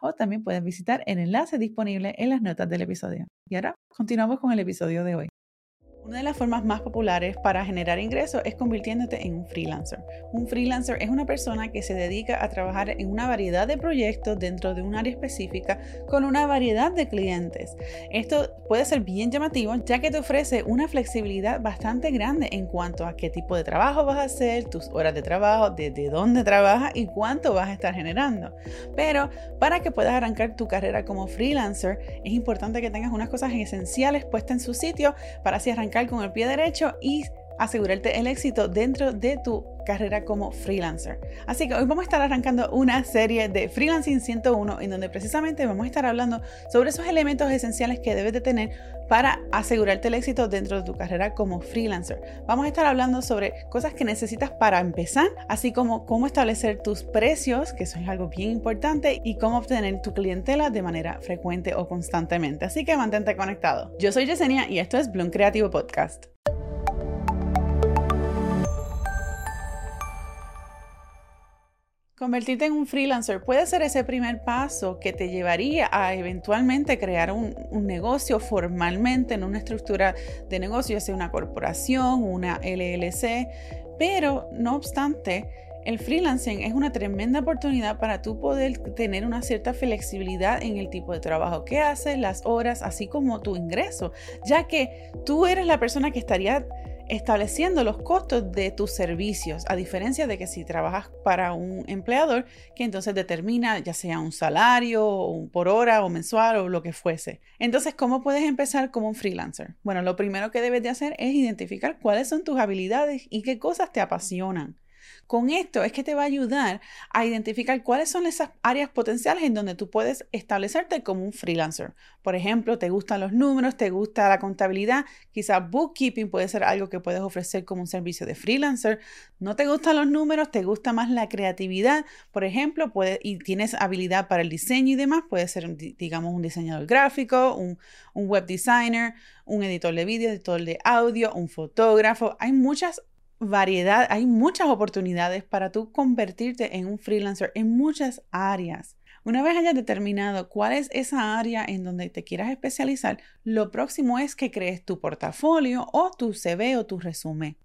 o también puedes visitar el enlace disponible en las notas del episodio. Y ahora continuamos con el episodio de hoy. Una de las formas más populares para generar ingresos es convirtiéndote en un freelancer. Un freelancer es una persona que se dedica a trabajar en una variedad de proyectos dentro de un área específica con una variedad de clientes. Esto puede ser bien llamativo ya que te ofrece una flexibilidad bastante grande en cuanto a qué tipo de trabajo vas a hacer, tus horas de trabajo, desde dónde trabajas y cuánto vas a estar generando. Pero para que puedas arrancar tu carrera como freelancer es importante que tengas unas cosas esenciales puestas en su sitio para así arrancar con el pie derecho y asegurarte el éxito dentro de tu carrera como freelancer. Así que hoy vamos a estar arrancando una serie de Freelancing 101 en donde precisamente vamos a estar hablando sobre esos elementos esenciales que debes de tener para asegurarte el éxito dentro de tu carrera como freelancer. Vamos a estar hablando sobre cosas que necesitas para empezar, así como cómo establecer tus precios, que eso es algo bien importante, y cómo obtener tu clientela de manera frecuente o constantemente. Así que mantente conectado. Yo soy Yesenia y esto es Bloom Creativo Podcast. Convertirte en un freelancer puede ser ese primer paso que te llevaría a eventualmente crear un, negocio formalmente en una estructura de negocio, sea una corporación, una LLC, pero no obstante, el freelancing es una tremenda oportunidad para tú poder tener una cierta flexibilidad en el tipo de trabajo que haces, las horas, así como tu ingreso, ya que tú eres la persona que estaría estableciendo los costos de tus servicios, a diferencia de que si trabajas para un empleador que entonces determina ya sea un salario por hora o mensual o lo que fuese. Entonces, ¿cómo puedes empezar como un freelancer? Bueno, lo primero que debes de hacer es identificar cuáles son tus habilidades y qué cosas te apasionan. Con esto es que te va a ayudar a identificar cuáles son esas áreas potenciales en donde tú puedes establecerte como un freelancer. Por ejemplo, te gustan los números, te gusta la contabilidad, quizás bookkeeping puede ser algo que puedes ofrecer como un servicio de freelancer. No te gustan los números, te gusta más la creatividad, por ejemplo, y tienes habilidad para el diseño y demás, puede ser, digamos, un diseñador gráfico, un, un web designer, un editor de vídeo, editor de audio, un fotógrafo. Hay muchas variedad, hay muchas oportunidades para tú convertirte en un freelancer en muchas áreas. Una vez hayas determinado cuál es esa área en donde te quieras especializar, lo próximo es que crees tu portafolio o tu CV o tu resumen.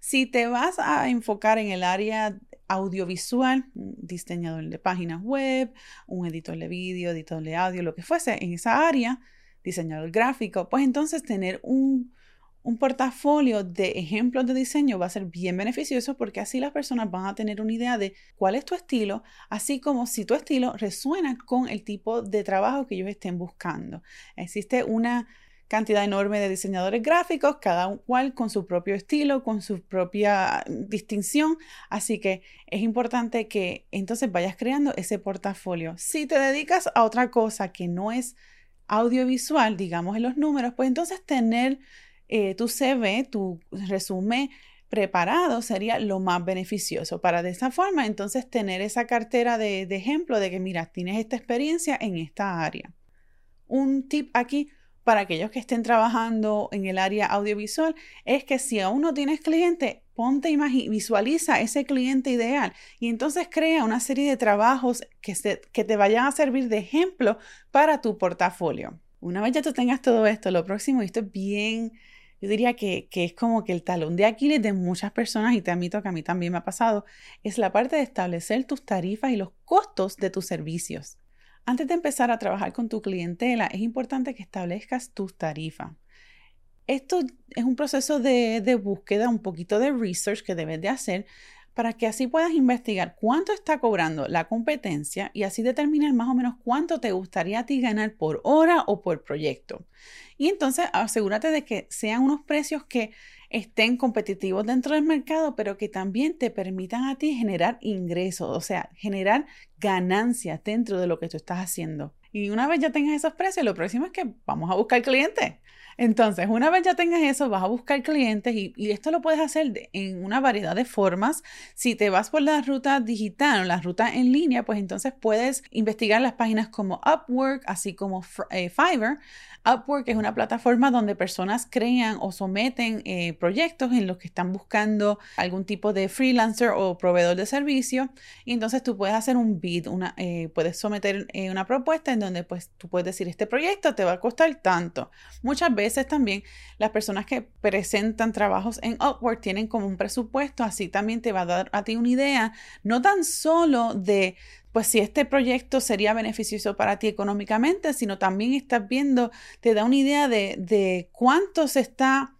Si te vas a enfocar en el área audiovisual, diseñador de páginas web, un editor de vídeo, editor de audio, lo que fuese en esa área, diseñador gráfico, pues entonces tener un un portafolio de ejemplos de diseño va a ser bien beneficioso porque así las personas van a tener una idea de cuál es tu estilo, así como si tu estilo resuena con el tipo de trabajo que ellos estén buscando. Existe una cantidad enorme de diseñadores gráficos, cada cual con su propio estilo, con su propia distinción, así que es importante que entonces vayas creando ese portafolio. Si te dedicas a otra cosa que no es audiovisual, digamos en los números, pues entonces tener eh, tu CV, tu resumen preparado sería lo más beneficioso para de esa forma entonces tener esa cartera de, ejemplo de que mira, tienes esta experiencia en esta área. Un tip aquí para aquellos que estén trabajando en el área audiovisual es que si aún no tienes cliente, ponte y visualiza ese cliente ideal y entonces crea una serie de trabajos que, que te vayan a servir de ejemplo para tu portafolio. Una vez ya tú tengas todo esto, lo próximo, y esto es bien yo diría que, es como que el talón de Aquiles de muchas personas, y te admito que a mí también me ha pasado, es la parte de establecer tus tarifas y los costos de tus servicios. Antes de empezar a trabajar con tu clientela, es importante que establezcas tus tarifas. Esto es un proceso de, de búsqueda, un poquito de research que debes de hacer para que así puedas investigar cuánto está cobrando la competencia y así determinar más o menos cuánto te gustaría a ti ganar por hora o por proyecto. Y entonces asegúrate de que sean unos precios que estén competitivos dentro del mercado, pero que también te permitan a ti generar ingresos, o sea, generar ganancias dentro de lo que tú estás haciendo. Y una vez ya tengas esos precios, lo próximo es que vamos a buscar clientes. Entonces, una vez ya tengas eso, vas a buscar clientes y, esto lo puedes hacer en una variedad de formas. Si te vas por la ruta digital o la ruta en línea, pues entonces puedes investigar las páginas como Upwork, así como eh, Fiverr. Upwork es una plataforma donde personas crean o someten eh, proyectos en los que están buscando algún tipo de freelancer o proveedor de servicio. Y entonces tú puedes hacer un bid, una, eh, puedes someter una propuesta en donde pues tú puedes decir este proyecto te va a costar tanto. Muchas veces también las personas que presentan trabajos en Upwork tienen como un presupuesto, así también te va a dar a ti una idea, no tan solo de pues si este proyecto sería beneficioso para ti económicamente, sino también estás viendo, te da una idea de, de cuánto se está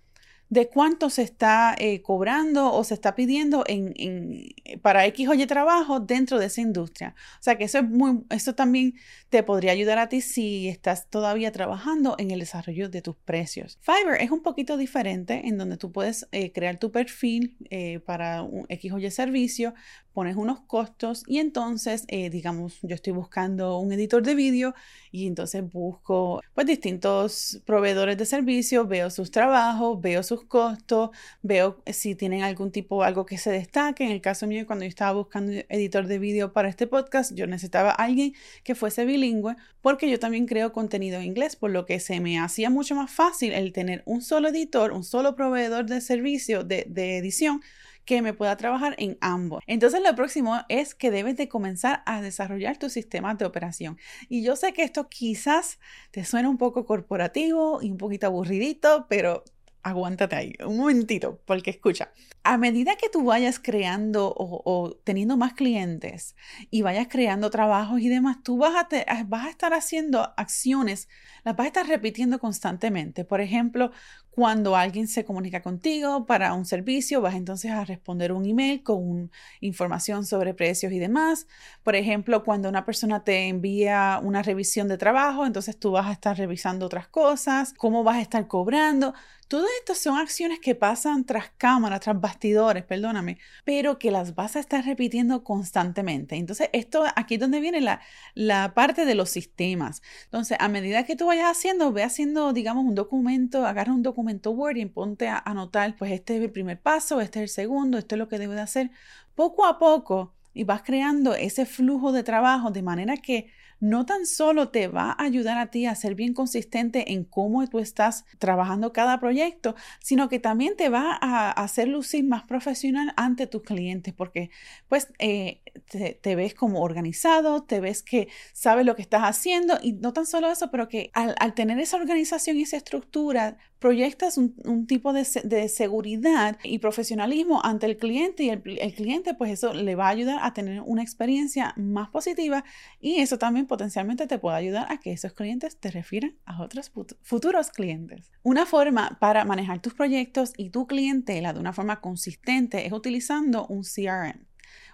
de cuánto se está eh, cobrando o se está pidiendo en, en, para X o trabajo dentro de esa industria. O sea que eso es muy, eso también te podría ayudar a ti si estás todavía trabajando en el desarrollo de tus precios. Fiverr es un poquito diferente en donde tú puedes eh, crear tu perfil eh, para un X o servicio, pones unos costos y entonces, eh, digamos, yo estoy buscando un editor de vídeo y entonces busco pues distintos proveedores de servicios, veo sus trabajos, veo sus costos, veo si tienen algún tipo, algo que se destaque. En el caso mío, cuando yo estaba buscando editor de vídeo para este podcast, yo necesitaba alguien que fuese bilingüe porque yo también creo contenido en inglés, por lo que se me hacía mucho más fácil el tener un solo editor, un solo proveedor de servicio de, de edición que me pueda trabajar en ambos. Entonces lo próximo es que debes de comenzar a desarrollar tu sistema de operación. Y yo sé que esto quizás te suena un poco corporativo y un poquito aburridito, pero aguántate ahí un momentito, porque escucha, a medida que tú vayas creando o, teniendo más clientes y vayas creando trabajos y demás, tú vas a, vas a estar haciendo acciones, las vas a estar repitiendo constantemente. Por ejemplo, cuando alguien se comunica contigo para un servicio, vas entonces a responder un email con información sobre precios y demás. Por ejemplo, cuando una persona te envía una revisión de trabajo, entonces tú vas a estar revisando otras cosas, cómo vas a estar cobrando. Todo esto son acciones que pasan tras cámaras, tras bastidores, perdóname, pero que las vas a estar repitiendo constantemente. Entonces, esto aquí es donde viene la, la parte de los sistemas. Entonces, a medida que tú vayas haciendo, ve haciendo, digamos, un documento, agarra un documento Word y ponte a anotar, pues este es el primer paso, este es el segundo, esto es lo que debo de hacer. Poco a poco y vas creando ese flujo de trabajo de manera que no tan solo te va a ayudar a ti a ser bien consistente en cómo tú estás trabajando cada proyecto, sino que también te va a hacer lucir más profesional ante tus clientes, porque pues eh, te, ves como organizado, te ves que sabes lo que estás haciendo y no tan solo eso, pero que al, tener esa organización y esa estructura, proyectas un, tipo de, seguridad y profesionalismo ante el cliente y el, el cliente pues eso le va a ayudar a tener una experiencia más positiva y eso también potencialmente te puede ayudar a que esos clientes te refieran a otros futuros clientes. Una forma para manejar tus proyectos y tu clientela de una forma consistente es utilizando un CRM.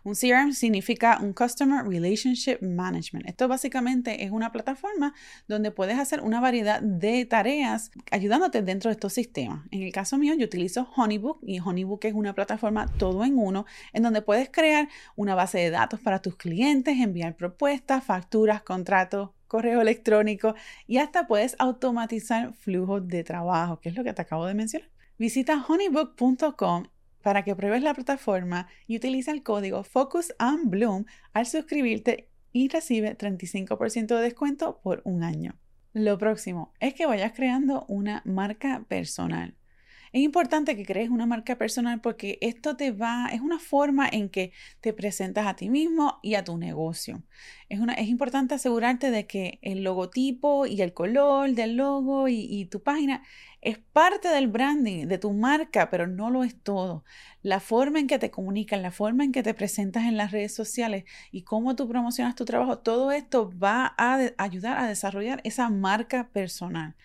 Un CRM significa un Customer Relationship Management. Esto básicamente es una plataforma donde puedes hacer una variedad de tareas ayudándote dentro de estos sistemas. En el caso mío, yo utilizo Honeybook y Honeybook es una plataforma todo en uno en donde puedes crear una base de datos para tus clientes, enviar propuestas, facturas, contratos, correo electrónico y hasta puedes automatizar flujos de trabajo, que es lo que te acabo de mencionar. Visita honeybook.com para que pruebes la plataforma y utiliza el código Focus on Bloom al suscribirte y recibe 35% de descuento por un año. Lo próximo es que vayas creando una marca personal. Es importante que crees una marca personal porque esto te va, es una forma en que te presentas a ti mismo y a tu negocio. Es, una, es importante asegurarte de que el logotipo y el color del logo y, y tu página es parte del branding, de tu marca, pero no lo es todo. La forma en que te comunican, la forma en que te presentas en las redes sociales y cómo tú promocionas tu trabajo, todo esto va a ayudar a desarrollar esa marca personal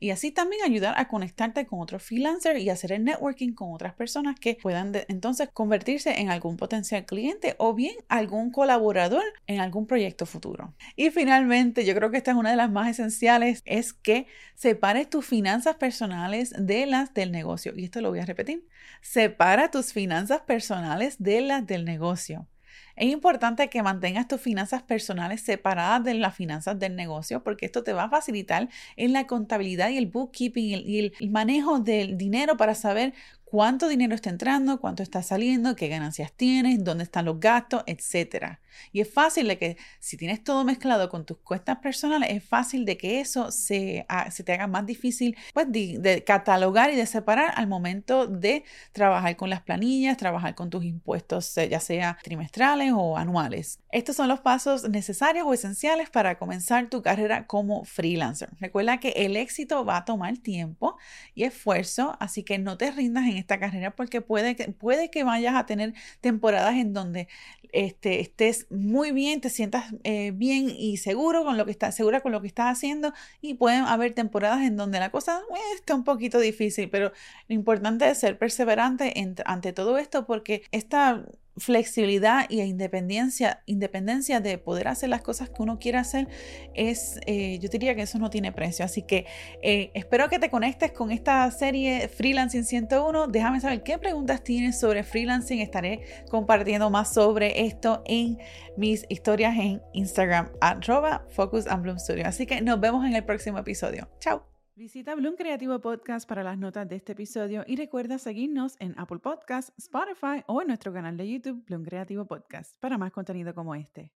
y así también ayudar a conectarte con otros freelancers y hacer el networking con otras personas que puedan entonces convertirse en algún potencial cliente o bien algún colaborador en algún proyecto futuro. Y finalmente, yo creo que esta es una de las más esenciales, es que separes tus finanzas personales de las del negocio. Y esto lo voy a repetir. Separa tus finanzas personales de las del negocio. Es importante que mantengas tus finanzas personales separadas de las finanzas del negocio porque esto te va a facilitar en la contabilidad y el bookkeeping y el, manejo del dinero para saber cuánto dinero está entrando, cuánto está saliendo, qué ganancias tienes, dónde están los gastos, etc. Y es fácil de que si tienes todo mezclado con tus cuentas personales, es fácil de que eso se, se te haga más difícil pues, de, catalogar y de separar al momento de trabajar con las planillas, trabajar con tus impuestos, ya sea trimestrales o anuales. Estos son los pasos necesarios o esenciales para comenzar tu carrera como freelancer. Recuerda que el éxito va a tomar tiempo y esfuerzo, así que no te rindas en esta carrera porque puede que, puede que vayas a tener temporadas en donde este, estés muy bien, te sientas eh, bien y seguro con lo que estás, segura con lo que estás haciendo y pueden haber temporadas en donde la cosa eh, está un poquito difícil, pero lo importante es ser perseverante ante todo esto porque esta flexibilidad y independencia, independencia de poder hacer las cosas que uno quiere hacer, es, eh, yo diría que eso no tiene precio. Así que eh, espero que te conectes con esta serie Freelancing 101. Déjame saber qué preguntas tienes sobre freelancing. Estaré compartiendo más sobre esto en mis historias en Instagram, arroba Focus and Bloom Studio. Así que nos vemos en el próximo episodio. Chao. Visita Bloom Creativo Podcast para las notas de este episodio y recuerda seguirnos en Apple Podcasts, Spotify o en nuestro canal de YouTube Bloom Creativo Podcast para más contenido como este.